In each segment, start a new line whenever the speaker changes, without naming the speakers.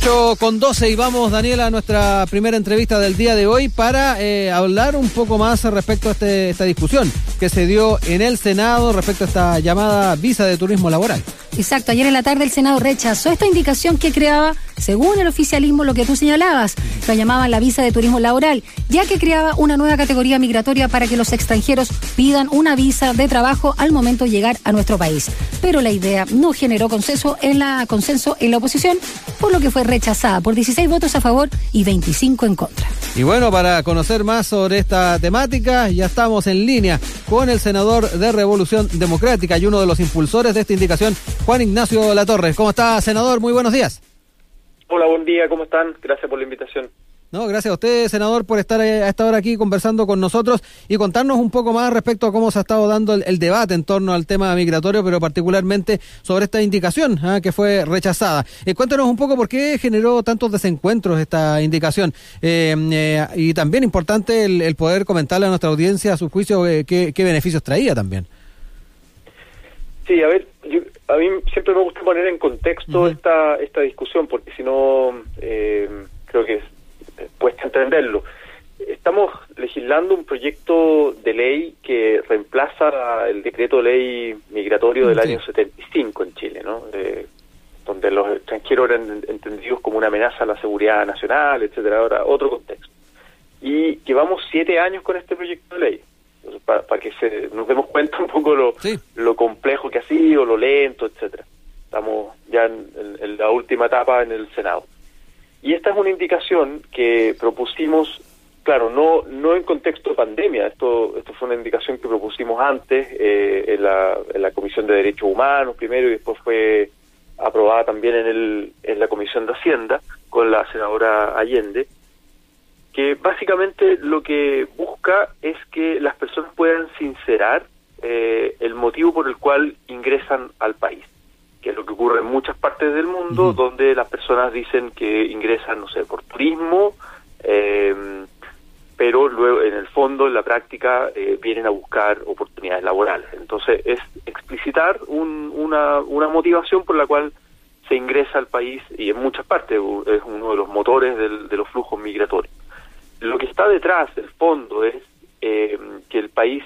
8 con 12 y vamos, Daniela, a nuestra primera entrevista del día de hoy para eh, hablar un poco más respecto a este, esta discusión que se dio en el Senado respecto a esta llamada visa de turismo laboral.
Exacto, ayer en la tarde el Senado rechazó esta indicación que creaba, según el oficialismo, lo que tú señalabas, lo llamaban la visa de turismo laboral, ya que creaba una nueva categoría migratoria para que los extranjeros pidan una visa de trabajo al momento de llegar a nuestro país. Pero la idea no generó consenso en la, consenso en la oposición, por lo que fue rechazada por 16 votos a favor y 25 en contra.
Y bueno, para conocer más sobre esta temática, ya estamos en línea con el senador de Revolución Democrática y uno de los impulsores de esta indicación, Juan Ignacio Latorre. ¿Cómo está, senador? Muy buenos días.
Hola, buen día, ¿cómo están? Gracias por la invitación.
No, gracias a usted, senador, por estar eh, a esta hora aquí conversando con nosotros y contarnos un poco más respecto a cómo se ha estado dando el, debate en torno al tema migratorio, pero particularmente sobre esta indicación ah, que fue rechazada. Eh, cuéntanos un poco por qué generó tantos desencuentros esta indicación eh, eh y también importante el, poder comentarle a nuestra audiencia a su juicio qué, beneficios traía también.
Sí, a ver, a mí siempre me gusta poner en contexto esta, esta discusión porque si no creo que cuesta entenderlo. Estamos legislando un proyecto de ley que reemplaza el decreto ley migratorio del año 75 en Chile, ¿no? donde los extranjeros eran entendidos como una amenaza a la seguridad nacional, etcétera. Ahora, otro contexto. Y llevamos siete años con este proyecto de ley, para, que se, nos demos cuenta un poco lo, lo complejo que ha sido, lo lento, etcétera. Estamos ya en la última etapa en el Senado. Y esta es una indicación que propusimos, claro, no no en contexto de pandemia, esto esto fue una indicación que propusimos antes eh, en, la, en la Comisión de Derechos Humanos primero y después fue aprobada también en, el, en la Comisión de Hacienda con la senadora Allende, que básicamente lo que busca es que las personas puedan sincerar eh, el motivo por el cual ingresan al país que es lo que ocurre en muchas partes del mundo, donde las personas dicen que ingresan, no sé, por turismo, eh, pero luego en el fondo, en la práctica, eh, vienen a buscar oportunidades laborales. Entonces, es explicitar una, una motivación por la cual se ingresa al país y en muchas partes es uno de los motores de los flujos migratorios. Lo que está detrás, del fondo, es eh, que el país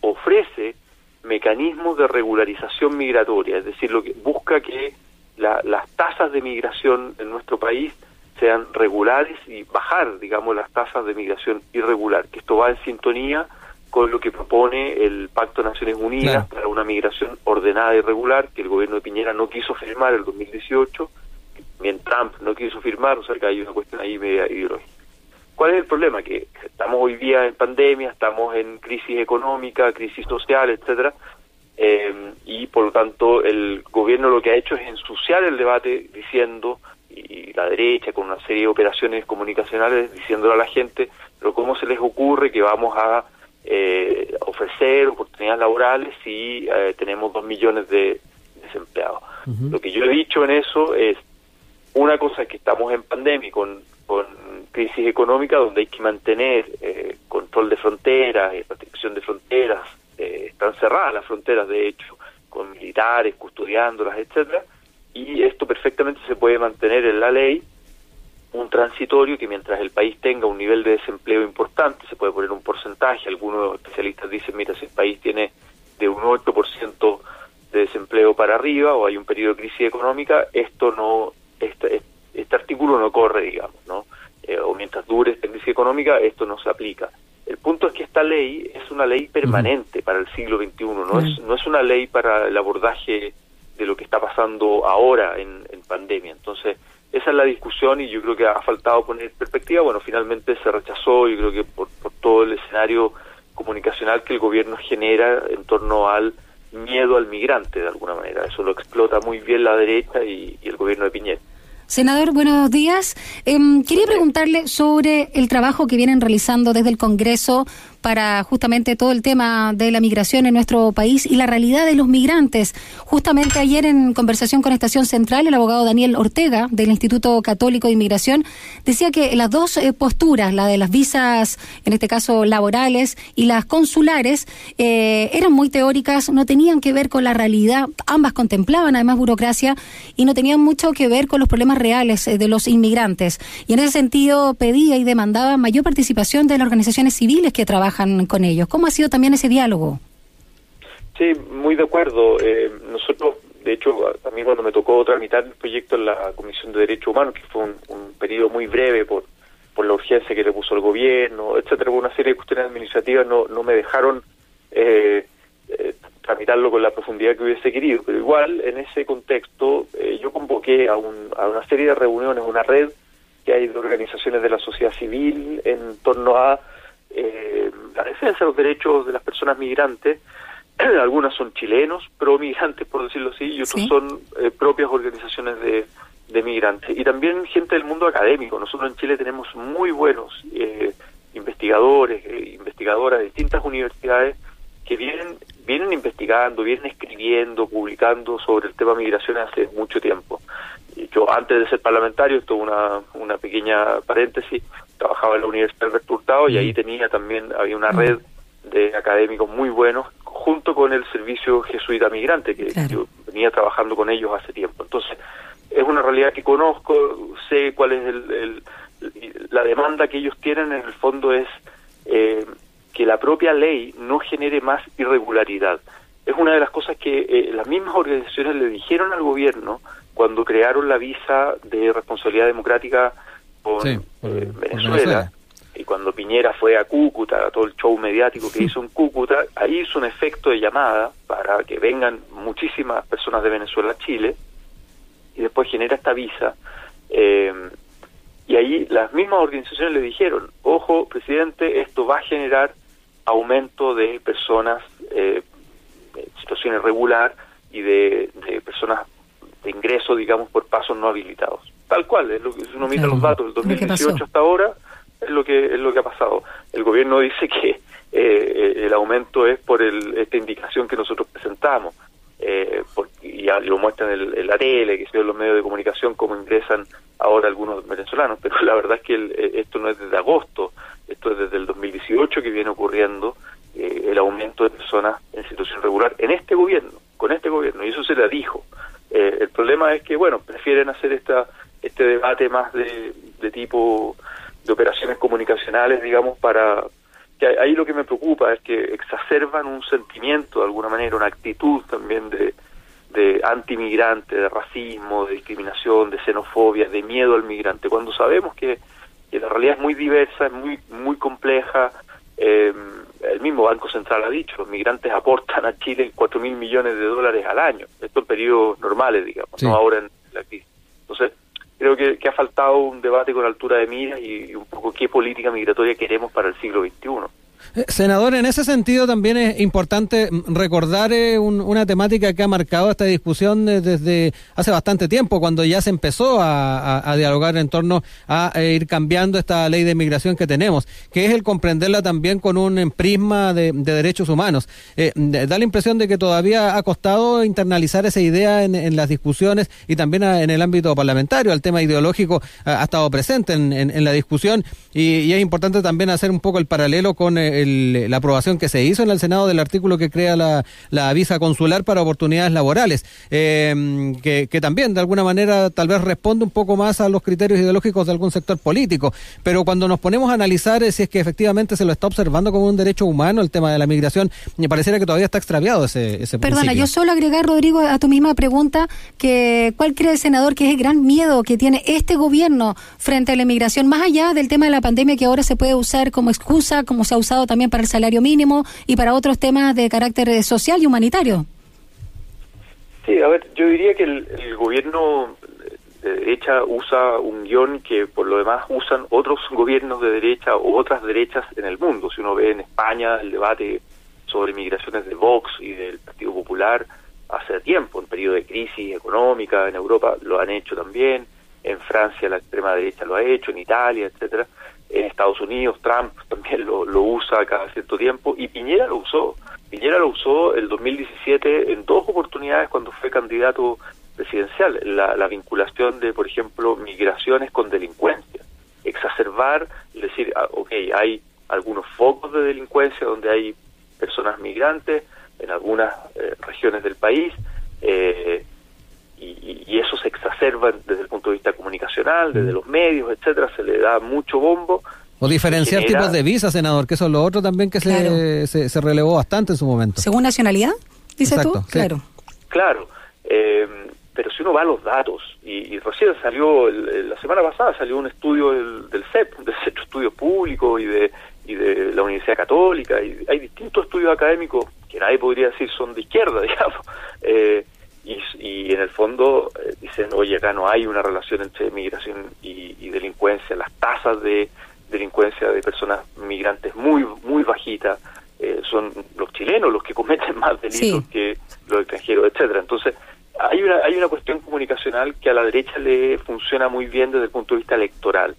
ofrece mecanismos de regularización migratoria, es decir, lo que busca que las tasas de migración en nuestro país sean regulares y bajar, digamos, las tasas de migración irregular, que esto va en sintonía con lo que propone el Pacto de Naciones Unidas para una migración ordenada y regular, que el gobierno de Piñera no quiso firmar el 2018, mientras Trump no quiso firmar, o sea que hay una cuestión ahí media ideológica. ¿Cuál es el problema? Que estamos hoy día en pandemia, estamos en crisis económica, crisis social, etcétera, eh, y por lo tanto el gobierno lo que ha hecho es ensuciar el debate diciendo, y la derecha con una serie de operaciones comunicacionales diciéndole a la gente, pero ¿cómo se les ocurre que vamos a eh, ofrecer oportunidades laborales si eh, tenemos dos millones de desempleados? Lo que yo he dicho en eso es, una cosa es que estamos en pandemia con, con crisis económica donde hay que mantener eh, control de fronteras, y protección de fronteras, eh, están cerradas las fronteras de hecho, con militares custodiándolas, etcétera, y esto perfectamente se puede mantener en la ley, un transitorio que mientras el país tenga un nivel de desempleo importante, se puede poner un porcentaje, algunos especialistas dicen, mira, si el país tiene de un 8% de desempleo para arriba o hay un periodo de crisis económica, esto no, este, este artículo no corre, digamos, ¿no? Mientras dure esta crisis económica, esto no se aplica. El punto es que esta ley es una ley permanente para el siglo XXI, no, es, no es una ley para el abordaje de lo que está pasando ahora en, pandemia. Entonces, esa es la discusión y yo creo que ha faltado poner perspectiva. Bueno, finalmente se rechazó, yo creo que por, todo el escenario comunicacional que el gobierno genera en torno al miedo al migrante, de alguna manera. Eso lo explota muy bien la derecha y el gobierno de Piñera.
Senador, buenos días. Em, quería preguntarle sobre el trabajo que vienen realizando desde el Congreso para justamente todo el tema de la migración en nuestro país y la realidad de los migrantes. Justamente ayer en conversación con Estación Central, el abogado Daniel Ortega del Instituto Católico de Inmigración decía que las dos eh, posturas, la de las visas, en este caso laborales, y las consulares, eh, eran muy teóricas, no tenían que ver con la realidad, ambas contemplaban además burocracia y no tenían mucho que ver con los problemas reales eh, de los inmigrantes. Y en ese sentido pedía y demandaba mayor participación de las organizaciones civiles que trabajan con ellos. ¿Cómo ha sido también ese diálogo?
Sí, muy de acuerdo. Eh, nosotros, de hecho, también cuando me tocó tramitar el proyecto en la Comisión de Derechos Humanos, que fue un, periodo muy breve por, por la urgencia que le puso el gobierno, etcétera, una serie de cuestiones administrativas, no, no me dejaron eh, eh, tramitarlo con la profundidad que hubiese querido. Pero igual, en ese contexto, eh, yo convoqué a, un, a una serie de reuniones, una red que hay de organizaciones de la sociedad civil en torno a eh, la defensa de los derechos de las personas migrantes. Algunas son chilenos, pro migrantes, por decirlo así, y otros son eh, propias organizaciones de, de migrantes. Y también gente del mundo académico. Nosotros en Chile tenemos muy buenos eh, investigadores, investigadoras de distintas universidades que vienen vienen investigando, vienen escribiendo, publicando sobre el tema migración hace mucho tiempo. Yo antes de ser parlamentario, esto una, una pequeña paréntesis, trabajaba en la Universidad del Hurtado y ahí tenía también, había una red de académicos muy buenos junto con el servicio jesuita migrante que yo venía trabajando con ellos hace tiempo. Entonces, es una realidad que conozco, sé cuál es el, la demanda que ellos tienen, en el fondo es eh, que la propia ley no genere más irregularidad. Es una de las cosas que eh, las mismas organizaciones le dijeron al gobierno cuando crearon la visa de responsabilidad democrática con, eh, Venezuela, y cuando Piñera fue a Cúcuta, todo el show mediático que hizo en Cúcuta, ahí hizo un efecto de llamada para que vengan muchísimas personas de Venezuela a Chile y después genera esta visa. Eh, y ahí las mismas organizaciones le dijeron, ojo, presidente, esto va a generar aumento de personas eh, en situación irregular y de, personas de ingreso, digamos, por pasos no habilitados. Tal cual, es lo que, si uno mira los datos del 2018 hasta ahora, es lo que es lo que ha pasado. El gobierno dice que eh, el aumento es por el, esta indicación que nosotros presentamos. Eh, y lo muestran en, la tele, que se en los medios de comunicación, cómo ingresan ahora algunos venezolanos, pero la verdad es que eh, esto no es desde agosto, esto es desde el 2018 que viene ocurriendo eh, el aumento de personas en situación regular en este gobierno, con este gobierno, y eso se le dijo. Eh, el problema es que, bueno, prefieren hacer esta este debate más de, de tipo de operaciones comunicacionales, digamos, para, ahí lo que me preocupa es que exacerban un sentimiento de alguna manera, una actitud también de, de antimigrante, de racismo, de discriminación, de xenofobia, de miedo al migrante, cuando sabemos que, la realidad es muy diversa, es muy, muy compleja. Eh, el mismo Banco Central ha dicho, los migrantes aportan a Chile cuatro mil millones de dólares al año, esto en periodos normales, digamos, no ahora en la crisis. Creo que, ha faltado un debate con altura de miras y, un poco qué política migratoria queremos para el siglo XXI.
Eh, senador, en ese sentido también es importante recordar eh, una temática que ha marcado esta discusión eh, desde hace bastante tiempo, cuando ya se empezó a, dialogar en torno a ir cambiando esta ley de inmigración que tenemos, que es el comprenderla también con un prisma de, derechos humanos. da la impresión de que todavía ha costado internalizar esa idea en, las discusiones y también en el ámbito parlamentario. El tema ideológico ha, estado presente en, la discusión y, es importante también hacer un poco el paralelo con la aprobación que se hizo en el Senado del artículo que crea la, visa consular para oportunidades laborales, eh, que, también de alguna manera tal vez responde un poco más a los criterios ideológicos de algún sector político. Pero cuando nos ponemos a analizar eh, si es que efectivamente se lo está observando como un derecho humano el tema de la migración, me pareciera que todavía está extraviado ese, ese
Perdona, yo solo agregar, Rodrigo, a tu misma pregunta, que ¿cuál cree el senador que es el gran miedo que tiene este gobierno frente a la inmigración, más allá del tema de la pandemia que ahora se puede usar como excusa, como se ha usado también para el salario mínimo y para otros temas de carácter social y humanitario.
Sí, a ver, yo diría que el, gobierno de derecha usa un guion que por lo demás usan otros gobiernos de derecha o otras derechas en el mundo. Si uno ve en España el debate sobre migraciones de Vox y del Partido Popular hace tiempo, en periodo de crisis económica, en Europa lo han hecho también. en Francia la extrema derecha lo ha hecho, en Italia, etcétera, en Estados Unidos Trump también lo, lo usa cada cierto tiempo y Piñera lo usó. Piñera lo usó el 2017 en dos oportunidades cuando fue candidato presidencial, la, la vinculación de, por ejemplo, migraciones con delincuencia, exacerbar, decir, ah, ok, hay algunos focos de delincuencia donde hay personas migrantes en algunas eh, regiones del país, eh, y, y, eso se exacerba desde el punto de vista comunicacional, desde los medios, etcétera, se le da mucho bombo.
O diferenciar tipos de visas, senador, que eso es lo otro también que se, se, se, relevó bastante en su momento.
¿Según nacionalidad? Dices tú, sí. claro.
Claro, eh, pero si uno va a los datos, y, y recién salió, el, la semana pasada salió un estudio del, del CEP, del Centro de Estudios Públicos y de, y de la Universidad Católica, y hay distintos estudios académicos que nadie podría decir son de izquierda, digamos, eh, y, y, en el fondo eh, dicen, oye, acá no hay una relación entre migración y, y, delincuencia, las tasas de delincuencia de personas migrantes muy muy bajitas, eh, son los chilenos los que cometen más delitos sí. que los extranjeros, etcétera. Entonces, hay una hay una cuestión comunicacional que a la derecha le funciona muy bien desde el punto de vista electoral.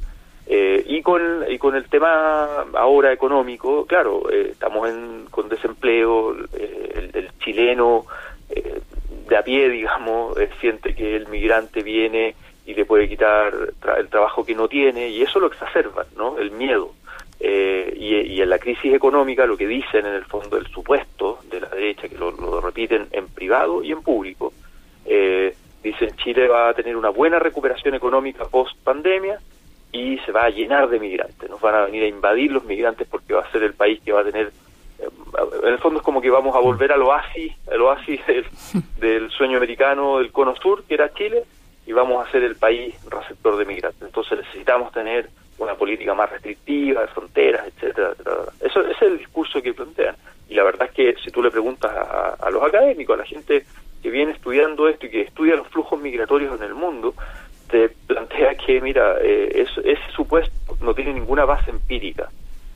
Eh, y con y con el tema ahora económico, claro, eh, estamos en, con desempleo, eh, el, el, chileno eh, de a pie, digamos, eh, siente que el migrante viene y le puede quitar el trabajo que no tiene y eso lo exacerba, ¿no? El miedo. Eh, y, y, en la crisis económica lo que dicen en el fondo el supuesto de la derecha, que lo, lo repiten en privado y en público, eh, dicen Chile va a tener una buena recuperación económica post pandemia y se va a llenar de migrantes, nos van a venir a invadir los migrantes porque va a ser el país que va a tener en el fondo es como que vamos a volver al oasis, el oasis del, del, sueño americano del cono sur, que era Chile, y vamos a ser el país receptor de migrantes. Entonces necesitamos tener una política más restrictiva, de fronteras, etcétera, etcétera. Eso ese es el discurso que plantean. Y la verdad es que si tú le preguntas a, a los académicos, a la gente que viene estudiando esto y que estudia los flujos migratorios en el mundo, te plantea que, mira, eh, eso, ese supuesto no tiene ninguna base empírica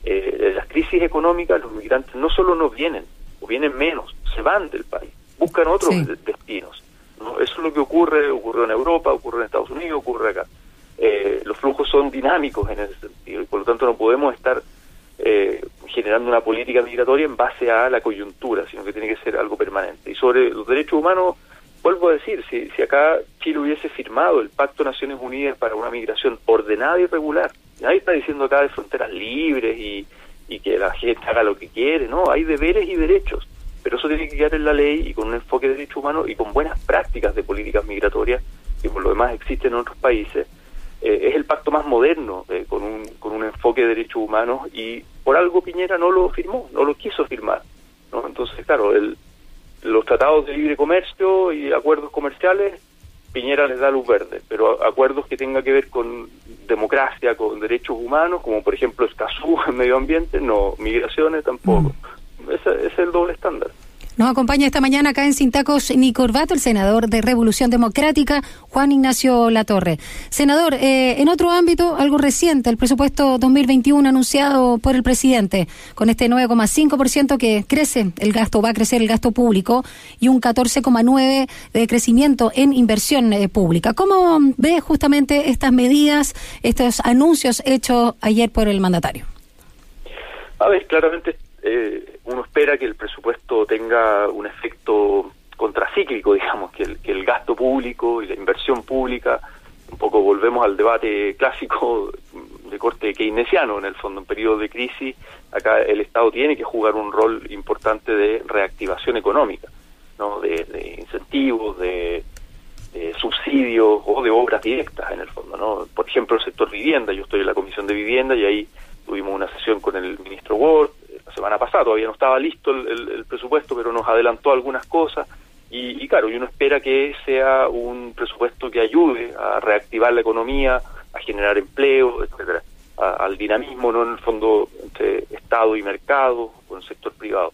eh, crisis económicas, los migrantes no solo no vienen, o vienen menos, se van del país, buscan otros sí. destinos. ¿no? Eso es lo que ocurre, ocurrió en Europa, ocurre en Estados Unidos, ocurre acá. Eh, los flujos son dinámicos en ese sentido y por lo tanto no podemos estar eh, generando una política migratoria en base a la coyuntura, sino que tiene que ser algo permanente. Y sobre los derechos humanos, vuelvo a decir, si, si acá Chile hubiese firmado el Pacto de Naciones Unidas para una migración ordenada y regular, nadie está diciendo acá de fronteras libres y, y que la gente haga lo que quiere, no, hay deberes y derechos, pero eso tiene que quedar en la ley y con un enfoque de derechos humanos y con buenas prácticas de políticas migratorias que por lo demás existen en otros países. Eh, es el pacto más moderno eh, con, un, con un enfoque de derechos humanos y por algo Piñera no lo firmó, no lo quiso firmar. ¿no? Entonces, claro, el, los tratados de libre comercio y acuerdos comerciales Piñera les da luz verde, pero acuerdos que tengan que ver con democracia, con derechos humanos, como por ejemplo Escazú en medio ambiente, no, migraciones tampoco. Mm. Ese, ese es el doble estándar.
Nos acompaña esta mañana acá en Sin Tacos ni Corbato, el senador de Revolución Democrática, Juan Ignacio Latorre. Senador, eh, en otro ámbito, algo reciente, el presupuesto 2021 anunciado por el presidente, con este 9,5% que crece el gasto, va a crecer el gasto público y un 14,9% de crecimiento en inversión eh, pública. ¿Cómo ve justamente estas medidas, estos anuncios hechos ayer por el mandatario?
A ver, claramente eh, uno espera que el presupuesto tenga un efecto contracíclico, digamos, que el, que el gasto público y la inversión pública, un poco volvemos al debate clásico de corte keynesiano, en el fondo, en periodo de crisis, acá el Estado tiene que jugar un rol importante de reactivación económica, ¿no? de, de incentivos, de, de, subsidios o de obras directas, en el fondo. ¿no? Por ejemplo, el sector vivienda, yo estoy en la Comisión de Vivienda y ahí tuvimos una sesión con el ministro Ward, semana pasada, todavía no estaba listo el, el, el presupuesto, pero nos adelantó algunas cosas y, y, claro, y uno espera que sea un presupuesto que ayude a reactivar la economía, a generar empleo, etcétera, a, al dinamismo, no en el fondo entre Estado y mercado, con el sector privado.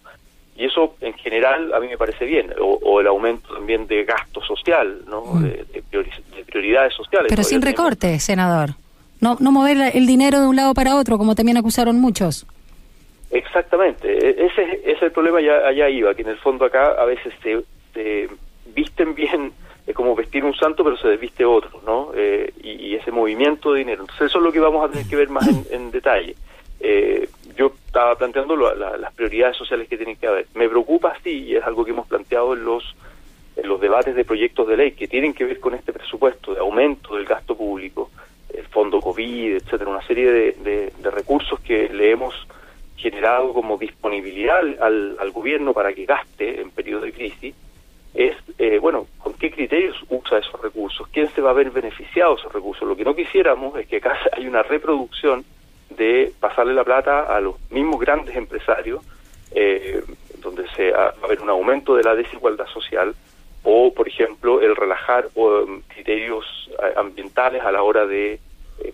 Y eso en general a mí me parece bien, o, o el aumento también de gasto social, ¿no? Mm. De, de, priori de, prioridades sociales.
Pero sin recorte, senador. No, no mover el dinero de un lado para otro, como también acusaron muchos.
Exactamente, e-, ese, es el problema, ya allá iba, que en el fondo acá a veces se, se visten bien es como vestir un santo pero se desviste otro, ¿no? Eh, y, ese movimiento de dinero. Entonces eso es lo que vamos a tener que ver más en, detalle. Eh, yo estaba planteando las prioridades sociales que tienen que haber. Me preocupa, sí, y es algo que hemos planteado en los, debates de proyectos de ley que tienen que ver con este presupuesto de aumento del gasto público, el fondo COVID, etcétera, una serie de, de, recursos que le hemos generado como disponibilidad al, gobierno para que gaste en periodo de crisis es, eh, bueno, con qué criterios usa esos recursos, quién se va a ver beneficiado de esos recursos. Lo que no quisiéramos es que acá hay una reproducción de pasarle la plata a los mismos grandes empresarios, eh, donde se va a haber un aumento de la desigualdad social, o, por ejemplo, el relajar um, criterios eh, ambientales a la hora de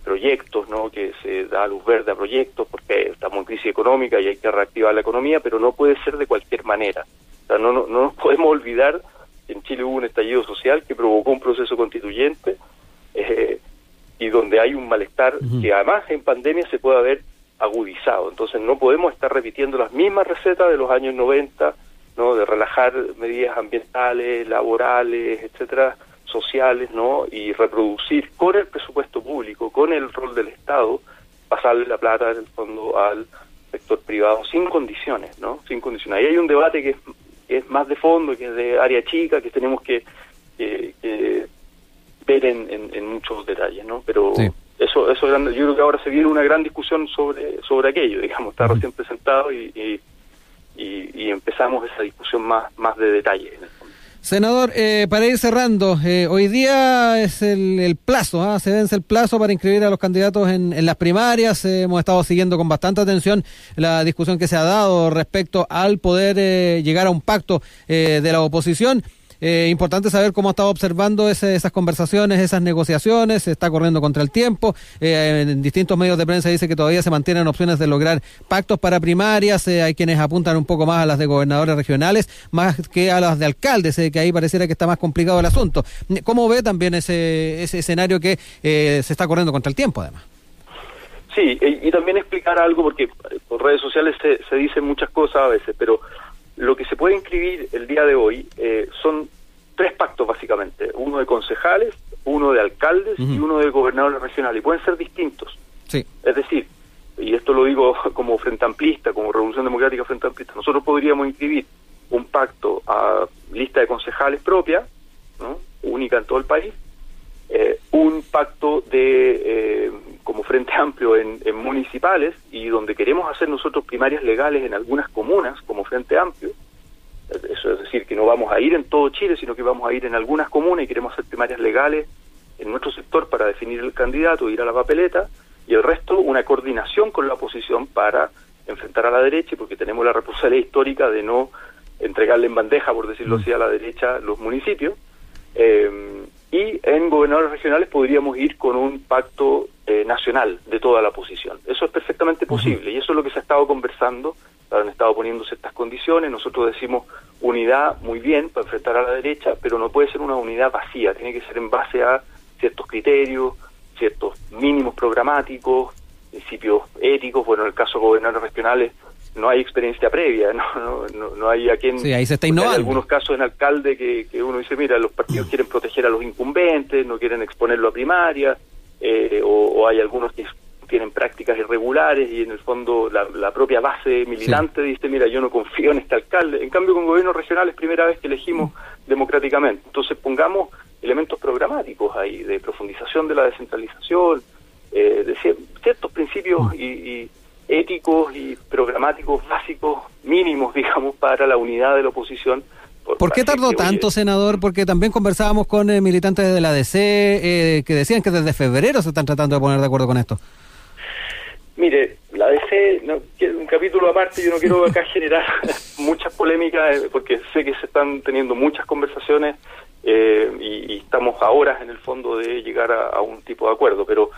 proyectos, ¿no? que se da luz verde a proyectos porque estamos en crisis económica y hay que reactivar la economía, pero no puede ser de cualquier manera no, no, nos podemos olvidar que en Chile hubo un estallido social que provocó un proceso constituyente eh, y donde hay un malestar que además en pandemia se puede haber agudizado. Entonces no podemos estar repitiendo las mismas recetas de los años 90, ¿no? de relajar medidas ambientales, laborales, etcétera, sociales, ¿no? y reproducir con el presupuesto público, con el rol del Estado, pasarle la plata en el fondo al sector privado sin condiciones, ¿no? Sin condiciones. Ahí hay un debate que es que es más de fondo, que es de área chica, que tenemos que, ver en, muchos detalles, ¿no? Pero eso, eso yo creo que ahora se viene una gran discusión sobre, sobre aquello, digamos, está recién presentado y, y, empezamos esa discusión más, más de detalle.
Senador, eh, para ir cerrando, eh, hoy día es el, plazo, ¿ah? se vence el plazo para inscribir a los candidatos en, en las primarias. Eh, hemos estado siguiendo con bastante atención la discusión que se ha dado respecto al poder llegar a un pacto de la oposición. Eh, importante saber cómo ha estado observando esas conversaciones, esas negociaciones, se está corriendo contra el tiempo. Eh, en distintos medios de prensa dice que todavía se mantienen opciones de lograr pactos para primarias. Eh, hay quienes apuntan un poco más a las de gobernadores regionales, más que a las de alcaldes, que ahí pareciera que está más complicado el asunto. ¿Cómo ve también ese, ese escenario que se está corriendo contra el tiempo, además?
Sí, y, también explicar algo, porque por redes sociales se, se dicen muchas cosas a veces, pero lo que se puede inscribir el día de hoy eh, son tres pactos básicamente, uno de concejales, uno de alcaldes y uno de gobernadores regionales, y pueden ser distintos.
Sí.
Es decir, y esto lo digo como frente amplista, como Revolución Democrática frente amplista, nosotros podríamos inscribir un pacto a lista de concejales propia, ¿no? única en todo el país, eh, un pacto de eh, como Frente Amplio en, municipales y donde queremos hacer nosotros primarias legales en algunas comunas como Frente Amplio. Eso es decir, que no vamos a ir en todo Chile, sino que vamos a ir en algunas comunas y queremos hacer primarias legales en nuestro sector para definir el candidato, ir a la papeleta, y el resto una coordinación con la oposición para enfrentar a la derecha, porque tenemos la responsabilidad histórica de no entregarle en bandeja, por decirlo mm. así, a la derecha los municipios. Eh, y en gobernadores regionales podríamos ir con un pacto eh, nacional de toda la oposición. Eso es perfectamente posible y eso es lo que se ha estado conversando, han estado poniendo ciertas condiciones, nosotros decimos unidad muy bien para enfrentar a la derecha, pero no puede ser una unidad vacía, tiene que ser en base a ciertos criterios, ciertos mínimos programáticos, principios éticos, bueno, en el caso de gobernadores regionales no hay experiencia previa, no, no, no, hay a quien...
Sí, ahí se está innovando.
Hay algunos casos en alcalde que, que uno dice, mira, los partidos quieren proteger a los incumbentes, no quieren exponerlo a primaria, eh, o, hay algunos que tienen prácticas irregulares y en el fondo la, propia base militante dice, mira, yo no confío en este alcalde. En cambio, con gobiernos regionales, primera vez que elegimos democráticamente. Entonces pongamos elementos programáticos ahí, de profundización de la descentralización, eh, de ciertos principios y éticos y programáticos básicos mínimos, digamos, para la unidad de la oposición.
¿Por, qué tardó tanto, senador? Porque también conversábamos con eh, militantes de la DC eh, que decían que desde febrero se están tratando de poner de acuerdo con esto.
Mire, la DC, no, un capítulo aparte, yo no quiero acá generar muchas polémicas eh, porque sé que se están teniendo muchas conversaciones y, estamos ahora en el fondo de llegar a, a un tipo de acuerdo, pero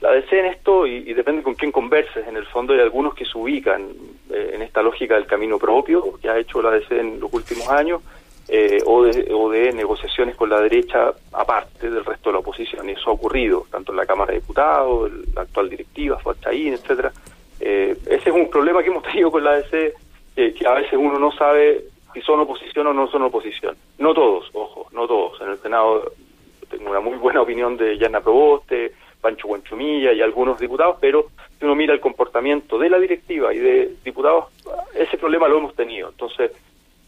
la DC en esto, y, depende con quién converses, en el fondo hay algunos que se ubican eh, en esta lógica del camino propio que ha hecho la DC en los últimos años, eh, o, de, o de negociaciones con la derecha aparte del resto de la oposición. Y eso ha ocurrido tanto en la Cámara de Diputados, la actual directiva, Fuachaín, etcétera. Eh, ese es un problema que hemos tenido con la DC, que a veces uno no sabe si son oposición o no son oposición. No todos, ojo, no todos. En el Senado tengo una muy buena opinión de Yana Proboste, Pancho Guanchumilla y algunos diputados, pero si uno mira el comportamiento de la directiva y de diputados, ese problema lo hemos tenido. Entonces,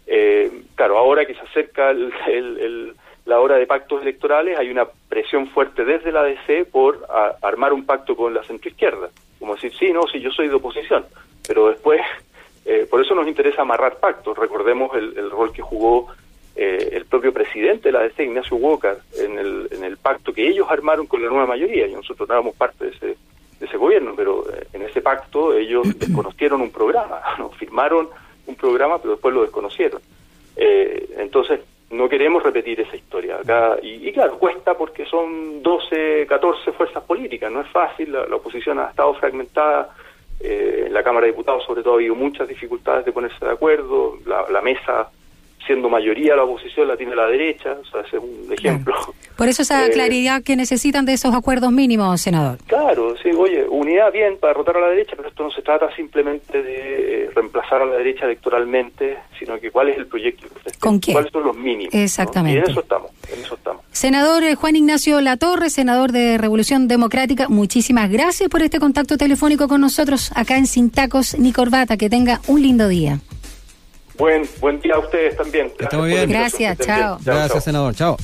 eh, claro, ahora que se acerca la hora de pactos electorales, hay una presión fuerte desde la DC por armar un pacto con la centroizquierda. Como decir, sí, no, sí, yo soy de oposición, pero después, eh, por eso nos interesa amarrar pactos. Recordemos el, rol que jugó eh, el propio presidente de la DC, Ignacio Walker, en el, en el pacto que ellos armaron con la nueva mayoría, y nosotros no éramos parte de ese, de ese gobierno, pero eh, en ese pacto ellos desconocieron un programa, ¿no? firmaron un programa, pero después lo desconocieron. entonces, no queremos repetir esa historia acá. Y, claro, cuesta porque son 12, 14 fuerzas políticas, no es fácil, la, oposición ha estado fragmentada, eh, en la Cámara de Diputados sobre todo ha habido muchas dificultades de ponerse de acuerdo, la, la mesa siendo mayoría la oposición la tiene la derecha, o sea, ese es un ejemplo.
Por eso esa eh, claridad que necesitan de esos acuerdos mínimos, senador.
Claro, sí, oye, unidad bien para derrotar a la derecha, pero esto no se trata simplemente de eh, reemplazar a la derecha electoralmente, sino que cuál es el proyecto
¿Con quién?
cuáles son los mínimos.
Exactamente.
Y en eso estamos, en eso estamos.
Senador eh, Juan Ignacio Latorre, senador de Revolución Democrática, muchísimas gracias por este contacto telefónico con nosotros acá en Sin Tacos ni Corbata. Que tenga un lindo día.
Buen, buen día a ustedes también.
Está muy bien.
Gracias, chao.
Gracias, senador. Chao.